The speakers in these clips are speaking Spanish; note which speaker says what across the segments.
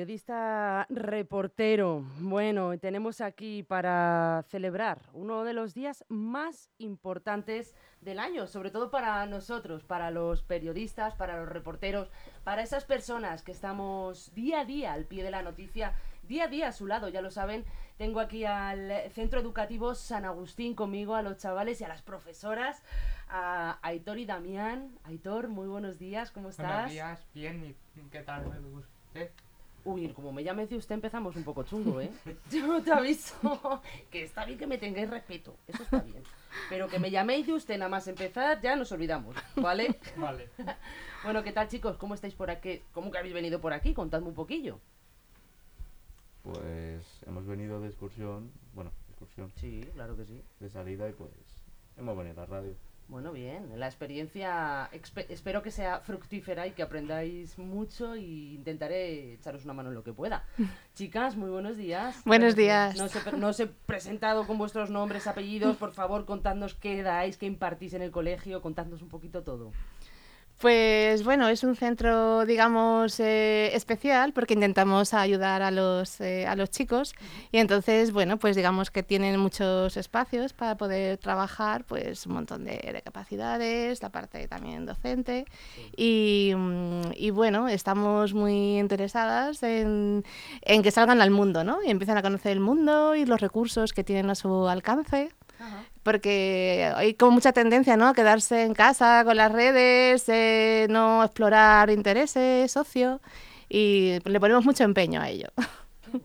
Speaker 1: periodista reportero. Bueno, tenemos aquí para celebrar uno de los días más importantes del año, sobre todo para nosotros, para los periodistas, para los reporteros, para esas personas que estamos día a día al pie de la noticia, día a día a su lado, ya lo saben. Tengo aquí al Centro Educativo San Agustín conmigo, a los chavales y a las profesoras, a Aitor y Damián. Aitor, muy buenos días, ¿cómo estás?
Speaker 2: Buenos días, bien, ¿y qué tal? ¿Eh?
Speaker 1: Uy, como me llame usted empezamos un poco chungo, ¿eh? Yo te aviso que está bien que me tengáis respeto, eso está bien. Pero que me llaméis de usted nada más empezar, ya nos olvidamos, ¿vale?
Speaker 2: Vale.
Speaker 1: Bueno, ¿qué tal chicos? ¿Cómo estáis por aquí? ¿Cómo que habéis venido por aquí? Contadme un poquillo.
Speaker 3: Pues hemos venido de excursión, bueno, excursión,
Speaker 1: Sí, claro que sí.
Speaker 3: de salida y pues hemos venido a la radio.
Speaker 1: Bueno, bien, la experiencia expe- espero que sea fructífera y que aprendáis mucho y intentaré echaros una mano en lo que pueda. Chicas, muy buenos días.
Speaker 4: Buenos días.
Speaker 1: No os, he, no os he presentado con vuestros nombres, apellidos, por favor, contadnos qué dais, qué impartís en el colegio, contadnos un poquito todo.
Speaker 4: Pues bueno, es un centro, digamos, eh, especial porque intentamos ayudar a los, eh, a los chicos. Y entonces, bueno, pues digamos que tienen muchos espacios para poder trabajar, pues un montón de, de capacidades, la parte también docente. Y, mm, y, bueno, estamos muy interesadas en, en que salgan al mundo, ¿no? Y empiezan a conocer el mundo y los recursos que tienen a su alcance. Porque hay como mucha tendencia, ¿no? A quedarse en casa con las redes, eh, no explorar intereses, ocio, y le ponemos mucho empeño a ello.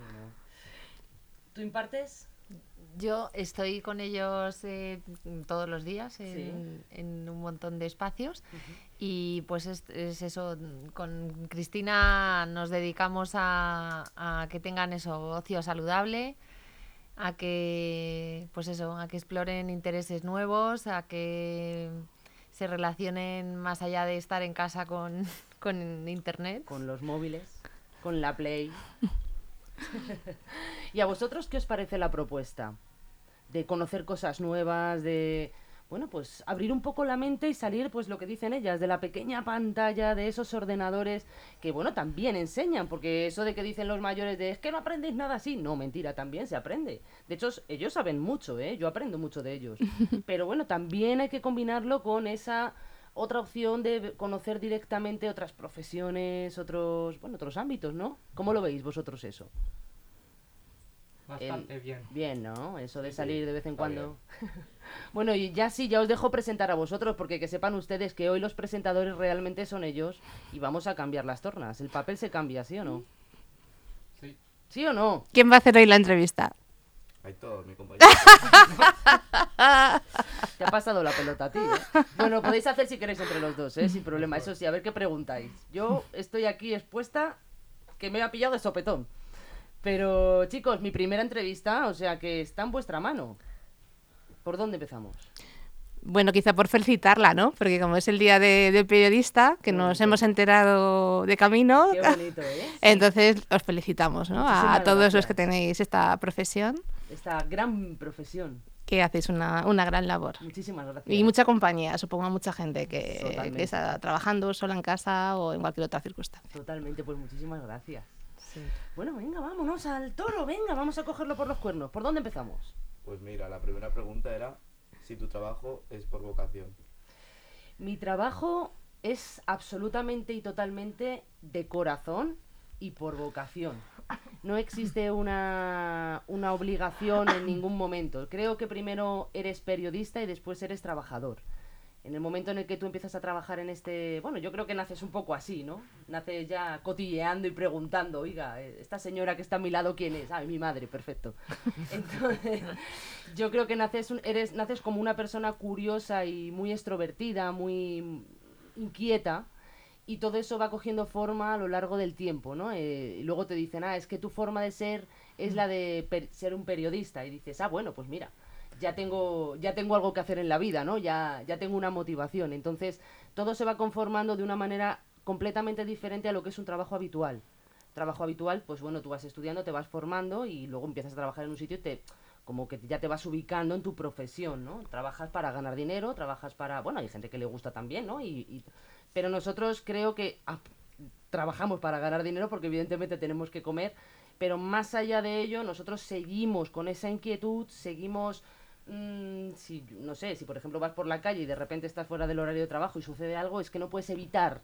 Speaker 1: ¿Tú impartes?
Speaker 5: Yo estoy con ellos eh, todos los días en, en un montón de espacios y pues es, es eso, con Cristina nos dedicamos a, a que tengan eso, ocio saludable, a que pues eso, a que exploren intereses nuevos, a que se relacionen más allá de estar en casa con, con internet.
Speaker 1: Con los móviles, con la Play. ¿Y a vosotros qué os parece la propuesta? De conocer cosas nuevas, de bueno, pues abrir un poco la mente y salir, pues lo que dicen ellas, de la pequeña pantalla, de esos ordenadores que, bueno, también enseñan, porque eso de que dicen los mayores de es que no aprendéis nada así, no, mentira, también se aprende. De hecho, ellos saben mucho, ¿eh? Yo aprendo mucho de ellos. Pero bueno, también hay que combinarlo con esa otra opción de conocer directamente otras profesiones, otros, bueno, otros ámbitos, ¿no? ¿Cómo lo veis vosotros eso?
Speaker 2: Bastante bien.
Speaker 1: Bien, ¿no? Eso de
Speaker 3: Sí,
Speaker 1: salir
Speaker 3: sí,
Speaker 1: de vez en cuando. bueno, y ya sí, ya os dejo presentar a vosotros, porque que sepan ustedes que hoy los presentadores realmente son ellos y vamos a cambiar las tornas. El papel se cambia, ¿sí o no?
Speaker 2: Sí.
Speaker 1: ¿Sí o no?
Speaker 4: ¿Quién va a hacer hoy la entrevista?
Speaker 3: Hay todo, mi compañero.
Speaker 1: Te ha pasado la pelota a ti, ¿eh? Bueno, podéis hacer si queréis entre los dos, ¿eh? Sin problema. Eso sí, a ver qué preguntáis. Yo estoy aquí expuesta que me ha pillado de sopetón. Pero, chicos, mi primera entrevista, o sea que está en vuestra mano. ¿Por dónde empezamos?
Speaker 4: Bueno, quizá por felicitarla, ¿no? Porque como es el día de- del periodista, que nos hemos enterado de camino,
Speaker 1: Qué bonito, ¿eh?
Speaker 4: entonces os felicitamos, ¿no? A, todos los que tenéis esta profesión,
Speaker 1: Esta gran profesión.
Speaker 4: que hacéis una, una gran labor.
Speaker 1: Muchísimas gracias.
Speaker 4: Y mucha compañía, supongo a mucha gente que, que está trabajando sola en casa o en cualquier otra circunstancia.
Speaker 1: Totalmente, pues muchísimas gracias. Bueno, venga, vámonos al toro, venga, vamos a cogerlo por los cuernos. ¿Por dónde empezamos?
Speaker 3: Pues mira, la primera pregunta era si tu trabajo es por vocación.
Speaker 1: Mi trabajo es absolutamente y totalmente de corazón y por vocación. No existe una, una obligación en ningún momento. Creo que primero eres periodista y después eres trabajador. En el momento en el que tú empiezas a trabajar en este... Bueno, yo creo que naces un poco así, ¿no? Naces ya cotilleando y preguntando, oiga, eh, esta señora que está a mi lado, ¿quién es? Ah, mi madre, perfecto. Entonces, yo creo que naces, eres, naces como una persona curiosa y muy extrovertida, muy inquieta, y todo eso va cogiendo forma a lo largo del tiempo, ¿no? Eh, y luego te dicen, ah, es que tu forma de ser es la de ser un periodista, y dices, ah, bueno, pues mira, ya tengo, ya tengo algo que hacer en la vida, ¿no? Ya, ya tengo una motivación. Entonces, todo se va conformando de una manera completamente diferente a lo que es un trabajo habitual. Trabajo habitual, pues bueno, tú vas estudiando, te vas formando y luego empiezas a trabajar en un sitio y te como que ya te vas ubicando en tu profesión, ¿no? Trabajas para ganar dinero, trabajas para, bueno, hay gente que le gusta también, ¿no? Y, y- pero nosotros creo que ah, trabajamos para ganar dinero porque evidentemente tenemos que comer, pero más allá de ello, nosotros seguimos con esa inquietud, seguimos, mm, si, no sé, si por ejemplo vas por la calle y de repente estás fuera del horario de trabajo y sucede algo, es que no puedes evitar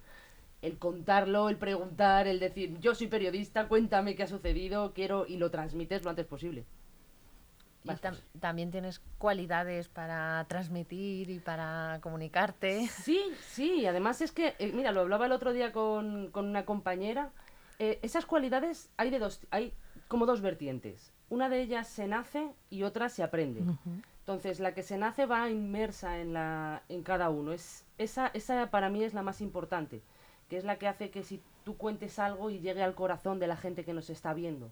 Speaker 1: el contarlo, el preguntar, el decir, yo soy periodista, cuéntame qué ha sucedido, quiero, y lo transmites lo antes posible.
Speaker 5: Y tam- también tienes cualidades para transmitir y para comunicarte.
Speaker 1: Sí, sí, además es que, eh, mira, lo hablaba el otro día con, con una compañera, eh, esas cualidades hay de dos, hay como dos vertientes. Una de ellas se nace y otra se aprende. Entonces, la que se nace va inmersa en, la, en cada uno. Es, esa, esa para mí es la más importante, que es la que hace que si tú cuentes algo y llegue al corazón de la gente que nos está viendo,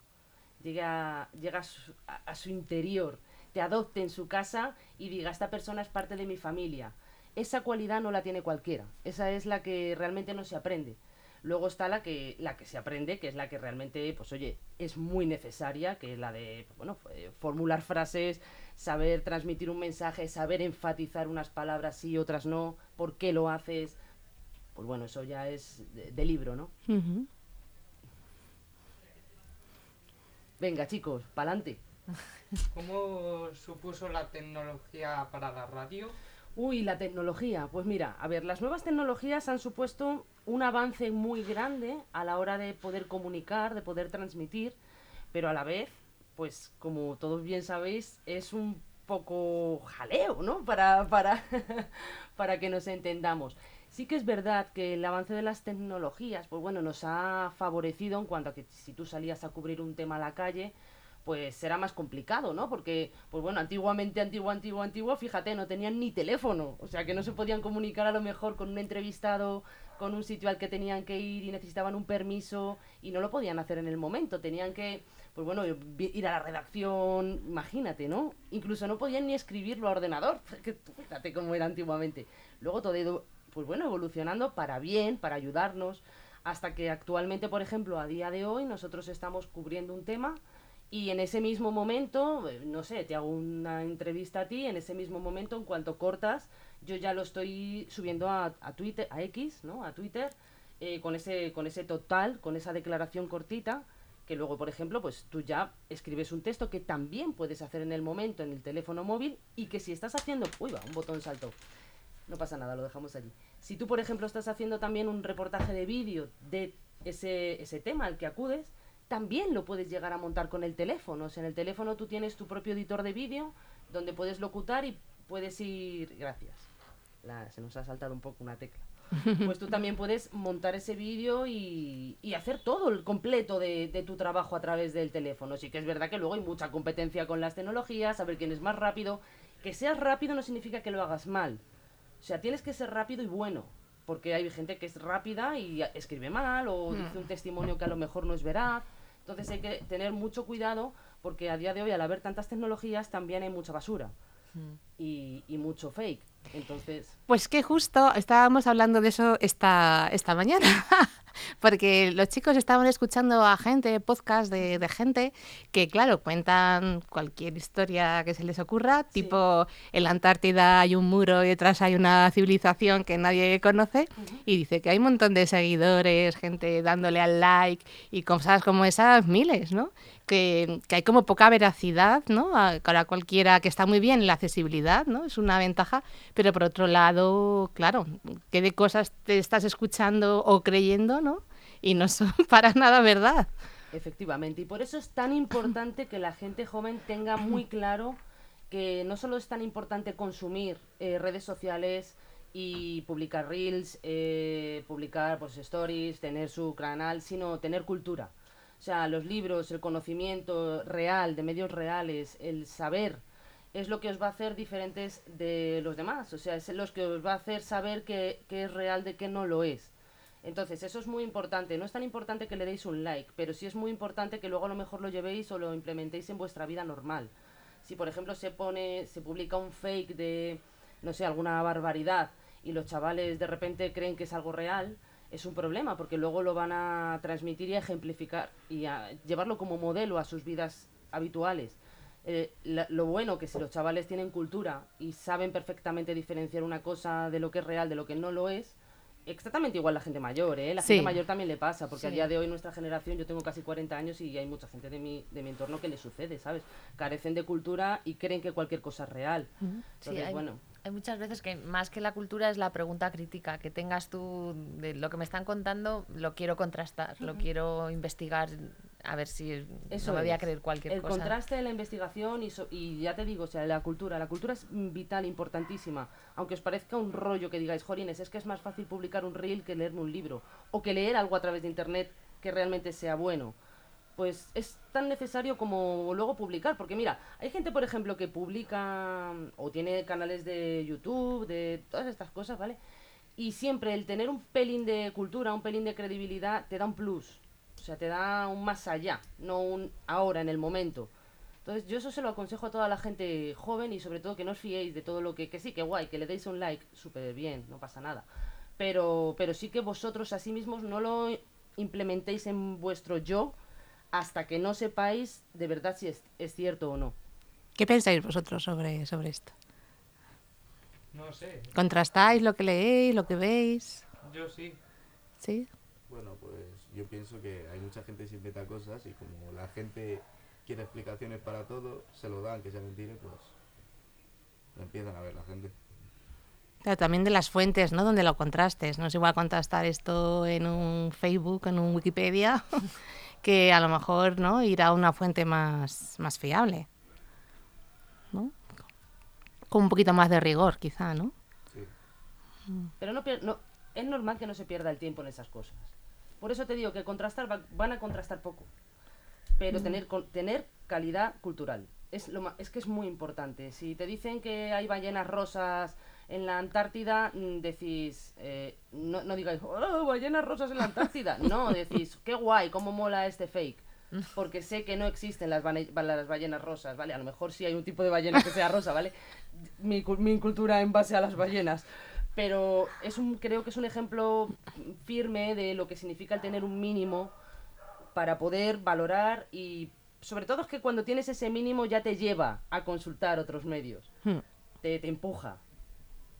Speaker 1: llegue a, llegue a, su, a- a su interior, te adopte en su casa y diga, esta persona es parte de mi familia. Esa cualidad no la tiene cualquiera, esa es la que realmente no se aprende. Luego está la que, la que se aprende, que es la que realmente, pues oye, es muy necesaria, que es la de, pues, bueno, eh, formular frases, saber transmitir un mensaje, saber enfatizar unas palabras sí, otras no, por qué lo haces. Pues bueno, eso ya es de, de libro, ¿no? Venga, chicos, pa'lante.
Speaker 2: ¿Cómo supuso la tecnología para la radio?
Speaker 1: Uy, la tecnología. Pues mira, a ver, las nuevas tecnologías han supuesto un avance muy grande a la hora de poder comunicar, de poder transmitir, pero a la vez, pues como todos bien sabéis, es un poco jaleo, ¿no? Para, para, para que nos entendamos. Sí que es verdad que el avance de las tecnologías, pues bueno, nos ha favorecido en cuanto a que si tú salías a cubrir un tema a la calle, pues será más complicado, ¿no? Porque, pues bueno, antiguamente, antiguo, antiguo, antiguo, fíjate, no tenían ni teléfono, o sea que no se podían comunicar a lo mejor con un entrevistado, con un sitio al que tenían que ir y necesitaban un permiso y no lo podían hacer en el momento, tenían que, pues bueno, ir a la redacción, imagínate, ¿no? Incluso no podían ni escribirlo a ordenador, fíjate cómo era antiguamente. Luego todo ido, pues bueno, evolucionando para bien, para ayudarnos, hasta que actualmente, por ejemplo, a día de hoy, nosotros estamos cubriendo un tema y en ese mismo momento, eh, no sé, te hago una entrevista a ti, en ese mismo momento, en cuanto cortas, yo ya lo estoy subiendo a, a Twitter, a X, ¿no? A Twitter, eh, con ese, con ese total, con esa declaración cortita, que luego, por ejemplo, pues tú ya escribes un texto que también puedes hacer en el momento en el teléfono móvil y que si estás haciendo, uy, va, un botón saltó. No pasa nada, lo dejamos allí. Si tú, por ejemplo, estás haciendo también un reportaje de vídeo de ese, ese tema al que acudes, también lo puedes llegar a montar con el teléfono. O sea, en el teléfono tú tienes tu propio editor de vídeo donde puedes locutar y puedes ir... Gracias. La- se nos ha saltado un poco una tecla. Pues tú también puedes montar ese vídeo y, y hacer todo el completo de, de tu trabajo a través del teléfono. Sí que es verdad que luego hay mucha competencia con las tecnologías, saber quién es más rápido. Que seas rápido no significa que lo hagas mal. O sea, tienes que ser rápido y bueno. Porque hay gente que es rápida y escribe mal o dice un testimonio que a lo mejor no es veraz. Entonces hay que tener mucho cuidado porque a día de hoy, al haber tantas tecnologías, también hay mucha basura y, y mucho fake. Entonces,
Speaker 4: Pues que justo estábamos hablando de eso esta, esta mañana, porque los chicos estaban escuchando a gente, podcast de, de gente que, claro, cuentan cualquier historia que se les ocurra,
Speaker 1: Sí.
Speaker 4: tipo en la Antártida hay un muro y detrás hay una civilización que nadie conoce, y dice que hay un montón de seguidores, gente dándole al like y cosas como esas, miles, ¿no? Que, que hay como poca veracidad, ¿no? Para cualquiera que está muy bien la accesibilidad, ¿no? Es una ventaja, pero por otro lado, claro, qué de cosas te estás escuchando o creyendo, ¿no? Y no son para nada verdad.
Speaker 1: Efectivamente, y por eso es tan importante que la gente joven tenga muy claro que no solo es tan importante consumir eh, redes sociales y publicar reels, eh, publicar pues, stories, tener su canal, sino tener cultura. O sea, los libros, el conocimiento real, de medios reales, el saber, es lo que os va a hacer diferentes de los demás. O sea, es lo que os va a hacer saber qué, qué es real de qué no lo es. Entonces, eso es muy importante. No es tan importante que le deis un like, pero sí es muy importante que luego a lo mejor lo llevéis o lo implementéis en vuestra vida normal. Si, por ejemplo, se pone, se publica un fake de, no sé, alguna barbaridad y los chavales de repente creen que es algo real, es un problema porque luego lo van a transmitir y a ejemplificar y a llevarlo como modelo a sus vidas habituales. Eh, la- lo bueno que si los chavales tienen cultura y saben perfectamente diferenciar una cosa de lo que es real de lo que no lo es, exactamente igual la gente mayor, ¿eh? La
Speaker 4: Sí.
Speaker 1: gente mayor también le pasa, porque a día de hoy nuestra generación, yo tengo casi 40 años y hay mucha gente de mi, de mi entorno que le sucede, ¿sabes? Carecen de cultura y creen que cualquier cosa es real.
Speaker 5: Sí,
Speaker 1: Entonces,
Speaker 5: hay,
Speaker 1: bueno,
Speaker 5: hay muchas veces que más que la cultura es la pregunta crítica, que tengas tú de lo que me están contando, lo quiero contrastar, lo quiero investigar, a ver si
Speaker 1: Eso
Speaker 5: no me voy a creer cualquier
Speaker 1: el
Speaker 5: cosa.
Speaker 1: contraste de la investigación y, so- y ya te digo, o sea, la cultura, la cultura es vital, importantísima. Aunque os parezca un rollo que digáis, Jorines, es que es más fácil publicar un reel que leerme un libro. O que leer algo a través de internet que realmente sea bueno. Pues es tan necesario como luego publicar. Porque mira, hay gente, por ejemplo, que publica o tiene canales de YouTube, de todas estas cosas, ¿vale? Y siempre el tener un pelín de cultura, un pelín de credibilidad, te da un plus. O sea, te da un más allá, no un ahora, en el momento. Entonces, yo eso se lo aconsejo a toda la gente joven y sobre todo que no os fiéis de todo lo que... Que sí, que guay, que le deis un like, súper bien, no pasa nada. Pero, pero sí que vosotros a sí mismos no lo implementéis en vuestro yo hasta que no sepáis de verdad si es, es cierto o no.
Speaker 4: ¿Qué pensáis vosotros sobre, sobre esto?
Speaker 2: No sé,
Speaker 4: ¿Contrastáis lo que leéis, lo que veis?
Speaker 2: yo sí.
Speaker 4: ¿Sí?
Speaker 3: Bueno, yo pienso que hay mucha gente que se inventa cosas y como la gente quiere explicaciones para todo, se lo dan, que sea mentira, pues lo empiezan a ver la gente.
Speaker 4: Claro, también de las fuentes, ¿no? Donde lo contrastes. No es igual contrastar esto en un Facebook, en un Wikipedia, que a lo mejor, ¿no? Ir a una fuente más, más fiable. ¿No? Con un poquito más de rigor, quizá, ¿no?
Speaker 3: Sí.
Speaker 1: Pero no, no es normal que no se pierda el tiempo en esas cosas. Por eso te digo que contrastar va- van a contrastar poco. Pero tener, con- tener calidad cultural. Es, lo es que es muy importante. Si te dicen que hay ballenas rosas en la Antártida, mm, decís, eh, no, no digáis, oh, ballenas rosas en la Antártida. No, decís, qué guay, cómo mola este fake. Porque sé que no existen las, las ballenas rosas, ¿vale? A lo mejor sí hay un tipo de ballena que sea rosa, ¿vale? Mi, mi cultura en base a las ballenas. Pero es un, creo que es un ejemplo firme de lo que significa el tener un mínimo para poder valorar y sobre todo es que cuando tienes ese mínimo ya te lleva a consultar otros medios,
Speaker 4: Hmm.
Speaker 1: te, te empuja.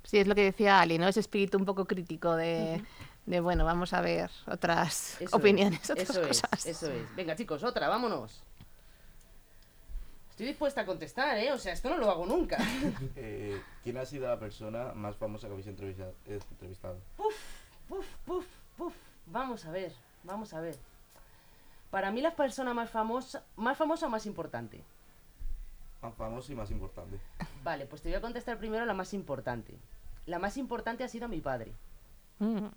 Speaker 4: Sí, es lo que decía Ali, ¿no? Ese espíritu un poco crítico de, de bueno, vamos a ver otras
Speaker 1: Eso
Speaker 4: opiniones,
Speaker 1: es,
Speaker 4: otras
Speaker 1: eso
Speaker 4: cosas.
Speaker 1: es, eso es. Venga chicos, otra, vámonos. Estoy dispuesta a contestar, ¿eh? O sea, esto no lo hago nunca.
Speaker 3: Eh, ¿Quién ha sido la persona más famosa que habéis entrevista- eh, entrevistado?
Speaker 1: Puf, puf, puf. Vamos a ver, vamos a ver. Para mí la persona más famosa, más famosa o más importante.
Speaker 3: Más famoso y más importante.
Speaker 1: Vale, pues te voy a contestar primero la más importante. La más importante ha sido mi padre.
Speaker 4: Mm.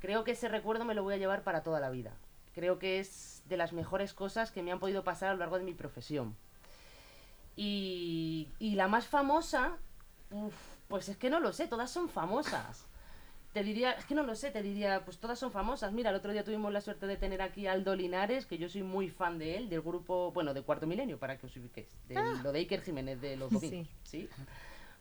Speaker 1: Creo que ese recuerdo me lo voy a llevar para toda la vida. Creo que es de las mejores cosas que me han podido pasar a lo largo de mi profesión. Y, y la más famosa, uf, pues es que no lo sé, todas son famosas. Te diría, es que no lo sé, te diría, pues todas son famosas. Mira, el otro día tuvimos la suerte de tener aquí a Aldo Linares, que yo soy muy fan de él, del grupo, bueno, de Cuarto Milenio, para que os ubiquéis. De lo de Iker Jiménez, de los domingos. ¿sí?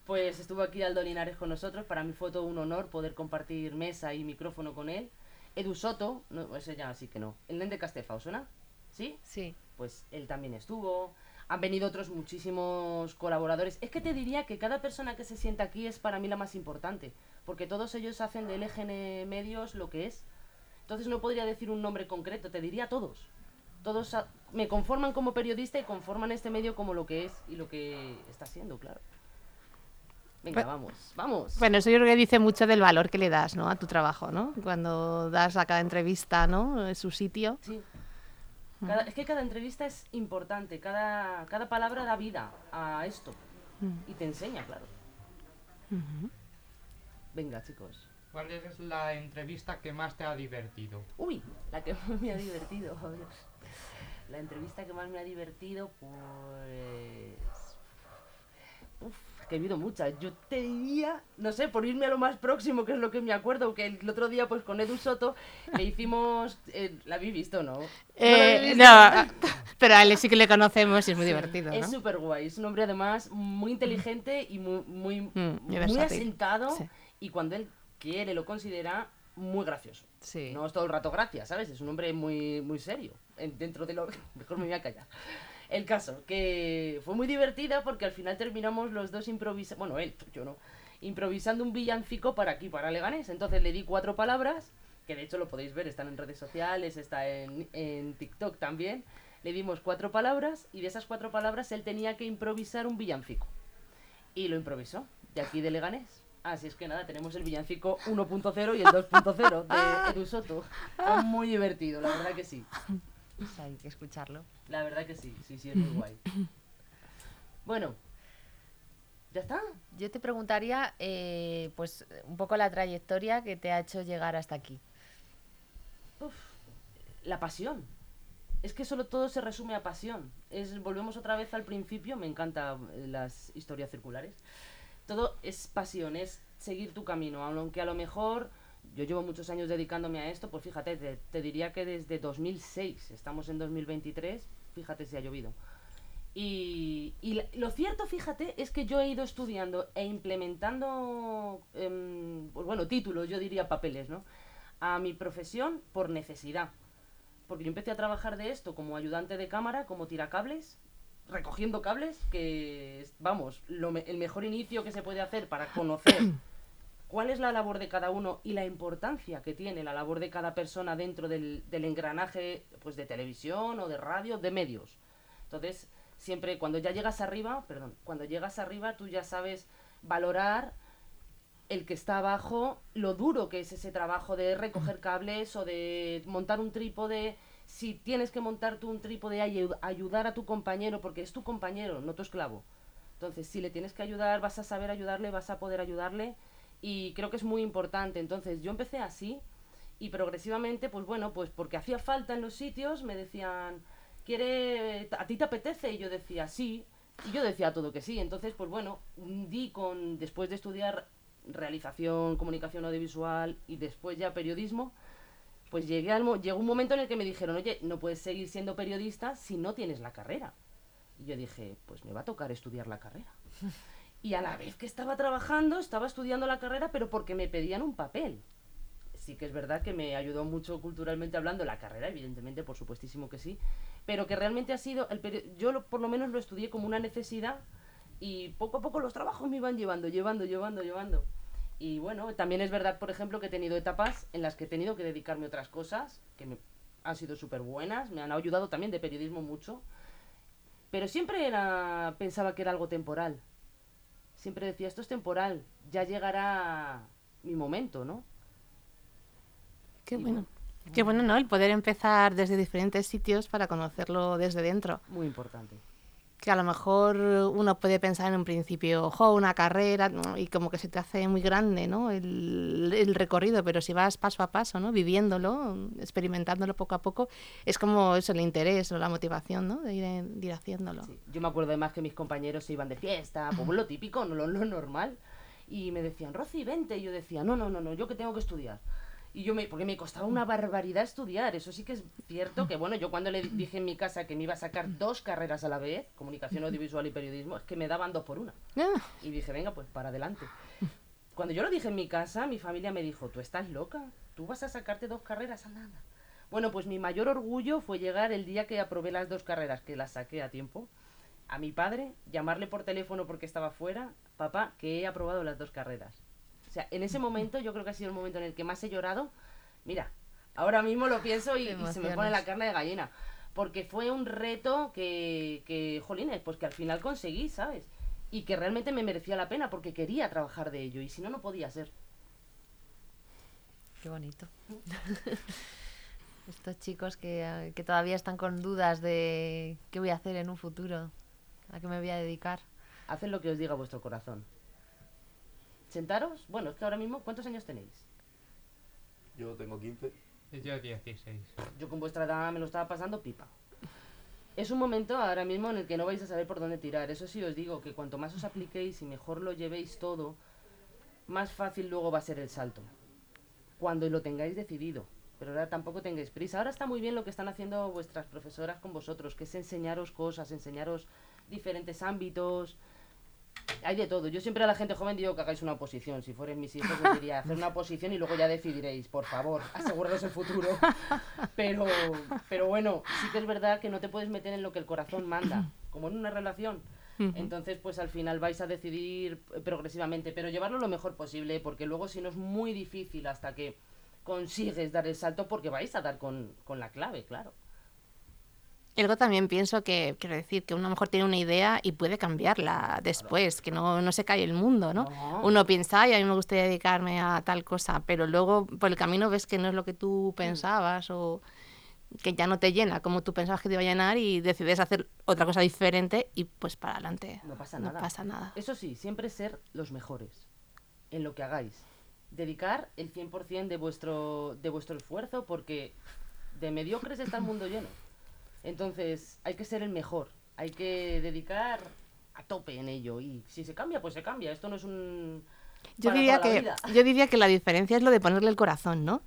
Speaker 1: Pues estuvo aquí Aldo Linares con nosotros. Para mí fue todo un honor poder compartir mesa y micrófono con él. Edu Soto, no, ese ya sí que no. El Nen de Castefa, ¿os suena? ¿Sí?
Speaker 5: Sí.
Speaker 1: Pues él también estuvo. Han venido otros muchísimos colaboradores. Es que te diría que cada persona que se sienta aquí es para mí la más importante. Porque todos ellos hacen del EGN Medios lo que es. Entonces no podría decir un nombre concreto, te diría todos. Todos a- me conforman como periodista y conforman este medio como lo que es y lo que está siendo, claro. Venga,
Speaker 4: Bu-
Speaker 1: vamos, vamos.
Speaker 4: Bueno, eso yo creo que dice mucho del valor que le das, ¿no? A tu trabajo, ¿no? Cuando das a cada entrevista, ¿no? Su sitio.
Speaker 1: Sí. Cada- es que cada entrevista es importante, cada, cada palabra da vida a esto. Y te enseña, claro. Venga, chicos.
Speaker 2: ¿Cuál es la entrevista que más te ha divertido?
Speaker 1: Uy, la que más me ha divertido, a ver. La entrevista que más me ha divertido, pues... Uf, que he habido muchas. Yo te diría, no sé, por irme a lo más próximo, que es lo que me acuerdo, que el otro día, pues con Edu Soto, le hicimos... eh, ¿La habéis visto, no? ¿No
Speaker 4: Eh, no,
Speaker 1: visto?
Speaker 4: pero a él sí que le conocemos y es muy divertido,
Speaker 1: Es
Speaker 4: ¿no?
Speaker 1: súper guay, es un hombre además muy inteligente y muy, muy,
Speaker 4: Mm,
Speaker 1: muy asentado
Speaker 4: Sí.
Speaker 1: y cuando él quiere, lo considera muy gracioso.
Speaker 5: Sí.
Speaker 1: No es todo el rato gracia, ¿sabes? Es un hombre muy, muy serio. en- dentro de lo... Mejor me voy a callar. El caso, que fue muy divertida porque al final terminamos los dos improvisando... Bueno, él, yo no. improvisando un villancico para aquí, para Leganés. Entonces le di cuatro palabras, que de hecho lo podéis ver, están en redes sociales, está en, en TikTok también. Le dimos cuatro palabras y de esas cuatro palabras él tenía que improvisar un villancico. Y lo improvisó, de aquí de Leganés. Así es que nada, tenemos el villancico 1.0 y el 2.0 de Edu Soto. Fue muy divertido, la verdad que sí.
Speaker 5: Hay que escucharlo.
Speaker 1: La verdad que sí, sí, sí, es muy guay. Bueno, ¿ya está?
Speaker 5: Yo te preguntaría, eh, pues, un poco la trayectoria que te ha hecho llegar hasta aquí.
Speaker 1: La pasión. Es que solo todo se resume a pasión. Es, volvemos otra vez al principio, me encantan las historias circulares. Todo es pasión, es seguir tu camino, aunque a lo mejor yo llevo muchos años dedicándome a esto, pues fíjate, te, diría que desde 2006, estamos en 2023, fíjate si ha llovido. Y, lo cierto, fíjate, es que yo he ido estudiando e implementando, em, pues bueno, títulos, yo diría papeles, ¿no? A mi profesión por necesidad. Porque yo empecé a trabajar de esto como ayudante de cámara, como tiracables, recogiendo cables, que, vamos, el mejor inicio que se puede hacer para conocer cuál es la labor de cada uno y la importancia que tiene la labor de cada persona dentro del, engranaje pues de televisión o de radio, de medios. Entonces, siempre cuando ya llegas arriba, perdón, cuando llegas arriba tú ya sabes valorar el que está abajo, lo duro que es ese trabajo de recoger cables o de montar un trípode, si tienes que montar tú un trípode, ayu- ayudar a tu compañero, porque es tu compañero, no tu esclavo. Entonces, si le tienes que ayudar, vas a saber ayudarle, vas a poder ayudarle, y creo que es muy importante. Entonces, yo empecé así, y progresivamente, pues bueno, pues porque hacía falta en los sitios, me decían, ¿quiere, a ti te apetece? Y yo decía, sí, y yo decía todo que sí. Entonces, pues bueno, di con, después de estudiar realización, comunicación audiovisual y después ya periodismo, pues llegué al llegó un momento en el que me dijeron, oye, no puedes seguir siendo periodista si no tienes la carrera. Y yo dije, pues me va a tocar estudiar la carrera. Y a la vez que estaba trabajando, estaba estudiando la carrera, pero porque me pedían un papel. Sí que es verdad que me ayudó mucho culturalmente hablando la carrera, evidentemente, por supuestísimo que sí, pero que realmente ha sido, el yo por lo menos lo estudié como una necesidad y poco a poco los trabajos me iban llevando, llevando, llevando, llevando. Y bueno, también es verdad, por ejemplo, que he tenido etapas en las que he tenido que dedicarme a otras cosas, que me han sido súper buenas, me han ayudado también de periodismo mucho, pero siempre era, pensaba que era algo temporal. Siempre decía, esto es temporal, ya llegará mi momento, ¿no?
Speaker 4: Qué
Speaker 1: Y
Speaker 4: bueno. Qué bueno, ¿no? El poder empezar desde diferentes sitios para conocerlo desde dentro.
Speaker 1: Muy importante.
Speaker 4: Que a lo mejor uno puede pensar en un principio, ojo, una carrera, y como que se te hace muy grande, ¿no? El, el recorrido, pero si vas paso a paso, ¿no? Viviéndolo, experimentándolo poco a poco, es como eso, el interés o la motivación, ¿no? De ir, ir haciéndolo.
Speaker 1: Yo me acuerdo además que mis compañeros se iban de fiesta, pues lo típico, no lo, lo normal. Y me decían, Rosy, vente. Y yo decía, no, no, no, no, yo que tengo que estudiar. Y yo me, porque me costaba una barbaridad estudiar, eso sí que es cierto, que bueno, yo cuando le dije en mi casa que me iba a sacar dos carreras a la vez, comunicación audiovisual y periodismo, es que me daban dos por una.
Speaker 4: Ah,
Speaker 1: Y dije, venga, pues para adelante. Cuando yo lo dije en mi casa, mi familia me dijo, tú estás loca, tú vas a sacarte dos carreras a nada. Bueno, pues mi mayor orgullo fue llegar el día que aprobé las dos carreras, que las saqué a tiempo, a mi padre, llamarle por teléfono porque estaba fuera, papá, que he aprobado las dos carreras. Sea, en ese momento yo creo que ha sido el momento en el que más he llorado. Mira, ahora mismo lo pienso y, se me pone la carne de gallina. Porque fue un reto que, que, jolines, pues que al final conseguí, ¿sabes? Y que realmente me merecía la pena porque quería trabajar de ello y si no, no podía ser.
Speaker 5: Qué bonito. Estos chicos que, eh, que todavía están con dudas de qué voy a hacer en un futuro, a qué me voy a dedicar.
Speaker 1: Haced lo que os diga vuestro corazón. Sentaros, bueno, es que ahora mismo, ¿cuántos años tenéis?
Speaker 3: Yo tengo 15.
Speaker 2: Y Yo 16.
Speaker 1: Yo con vuestra edad me lo estaba pasando pipa. Es un momento ahora mismo en el que no vais a saber por dónde tirar. Eso sí os digo, que cuanto más os apliquéis y mejor lo llevéis todo, más fácil luego va a ser el salto. Cuando lo tengáis decidido. Pero ahora tampoco tengáis prisa. Ahora está muy bien lo que están haciendo vuestras profesoras con vosotros, que es enseñaros cosas, enseñaros diferentes ámbitos. Hay de todo. Yo siempre a la gente joven digo que hagáis una oposición. Si fuerais mis hijos, les diría hacer una oposición y luego ya decidiréis. Por favor, aseguraros el futuro. Pero, pero bueno, sí que es verdad que no te puedes meter en lo que el corazón manda. Como en una relación. Entonces, pues al final vais a decidir progresivamente, pero llevarlo lo mejor posible, porque luego si no es muy difícil hasta que consigues dar el salto, porque vais a dar con, con la clave, claro.
Speaker 4: Y luego también pienso que, quiero decir, que uno a lo mejor tiene una idea y puede cambiarla después, que no, no se cae el mundo, ¿no?
Speaker 1: No.
Speaker 4: Uno piensa, ay, a mí me gustaría dedicarme a tal cosa, pero luego por el camino ves que no es lo que
Speaker 1: Mm.
Speaker 4: tú pensabas o que ya no te llena como tú pensabas que te iba a llenar y decides hacer otra cosa diferente y pues para adelante.
Speaker 1: No pasa
Speaker 4: No
Speaker 1: nada.
Speaker 4: pasa nada.
Speaker 1: Eso sí, siempre ser los mejores en lo que hagáis. Dedicar el 100% de vuestro, de vuestro esfuerzo porque de mediocres está el mundo lleno. Entonces hay que ser el mejor, hay que dedicar a tope en ello y si se cambia, pues se cambia. Esto no es un...
Speaker 4: Yo diría, que,
Speaker 1: vida.
Speaker 4: yo diría que la diferencia es lo de ponerle el corazón, ¿no?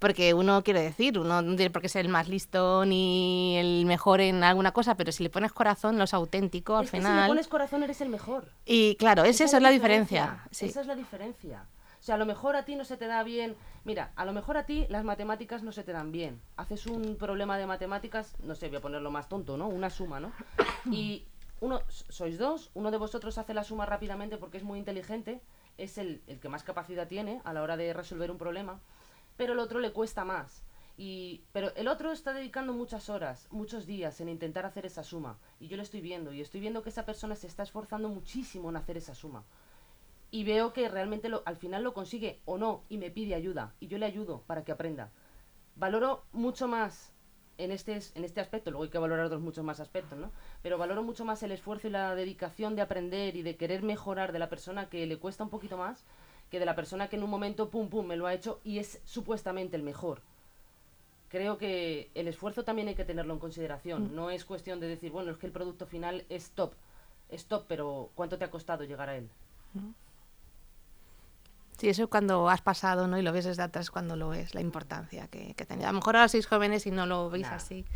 Speaker 4: Porque uno quiere decir, uno no tiene por qué ser el más listo ni el mejor en alguna cosa, pero si le pones corazón, lo es auténtico al
Speaker 1: Es que si
Speaker 4: final.
Speaker 1: le pones corazón eres el mejor.
Speaker 4: Y claro, es eso, es la diferencia. Sí.
Speaker 1: Esa es la diferencia. O sea, a lo mejor a ti no se te da bien. Mira, a lo mejor a ti las matemáticas no se te dan bien. Haces un problema de matemáticas, no sé, voy a ponerlo más tonto, ¿no? Una suma, ¿no? Y uno, sois dos, uno de vosotros hace la suma rápidamente porque es muy inteligente, es el, el que más capacidad tiene a la hora de resolver un problema, pero el otro le cuesta más. Y, pero el otro está dedicando muchas horas, muchos días en intentar hacer esa suma. Y yo lo estoy viendo, y estoy viendo que esa persona se está esforzando muchísimo en hacer esa suma. Y veo que realmente lo, al final lo consigue o no, y me pide ayuda, y yo le ayudo para que aprenda. Valoro mucho más en este, es- en este aspecto, luego hay que valorar otros muchos más aspectos, ¿no? Pero valoro mucho más el esfuerzo y la dedicación de aprender y de querer mejorar de la persona que le cuesta un poquito más que de la persona que en un momento, pum, pum, me lo ha hecho y es supuestamente el mejor. Creo que el esfuerzo también hay que tenerlo en consideración. No es cuestión de decir, bueno, es que el producto final es top. Es top, pero ¿cuánto te ha costado llegar a él?
Speaker 4: Sí, eso cuando has pasado ¿no? y lo ves desde atrás cuando lo ves, la importancia que, que tenía. A lo mejor ahora sois jóvenes y no lo veis
Speaker 1: Nah.
Speaker 4: así,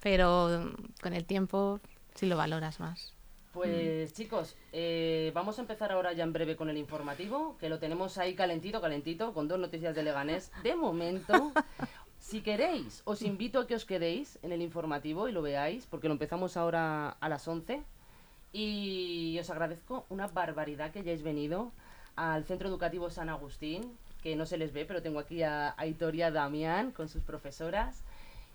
Speaker 4: pero mm, con el tiempo sí lo valoras más.
Speaker 1: Pues chicos, eh, vamos a empezar ahora ya en breve con el informativo, que lo tenemos ahí calentito, calentito, con dos noticias de Leganés. De momento, si queréis, os invito a que os quedéis en el informativo y lo veáis, porque lo empezamos ahora a las 11. Y os agradezco una barbaridad que hayáis venido al Centro Educativo San Agustín, que no se les ve, pero tengo aquí a Aitor y a Damián con sus profesoras.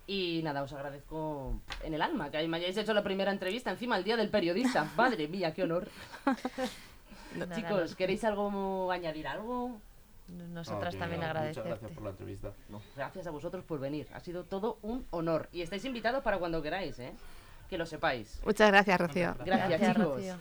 Speaker 1: Y nada, os agradezco en el alma que me hayáis hecho la primera entrevista encima el día del periodista. Madre mía, qué honor.
Speaker 5: Nada,
Speaker 1: Chicos, ¿queréis algo añadir algo?
Speaker 5: no-
Speaker 3: No,
Speaker 5: Nosotras
Speaker 3: que
Speaker 5: también
Speaker 3: Muchas
Speaker 5: agradecerte.
Speaker 3: gracias por la entrevista.
Speaker 1: No, gracias a vosotros por venir. Ha sido todo un honor. Y estáis invitados para cuando queráis, ¿eh? Que lo sepáis.
Speaker 4: Muchas gracias, Rocío.
Speaker 1: Gracias,
Speaker 5: Gracias,
Speaker 1: chicos.
Speaker 5: Rocío.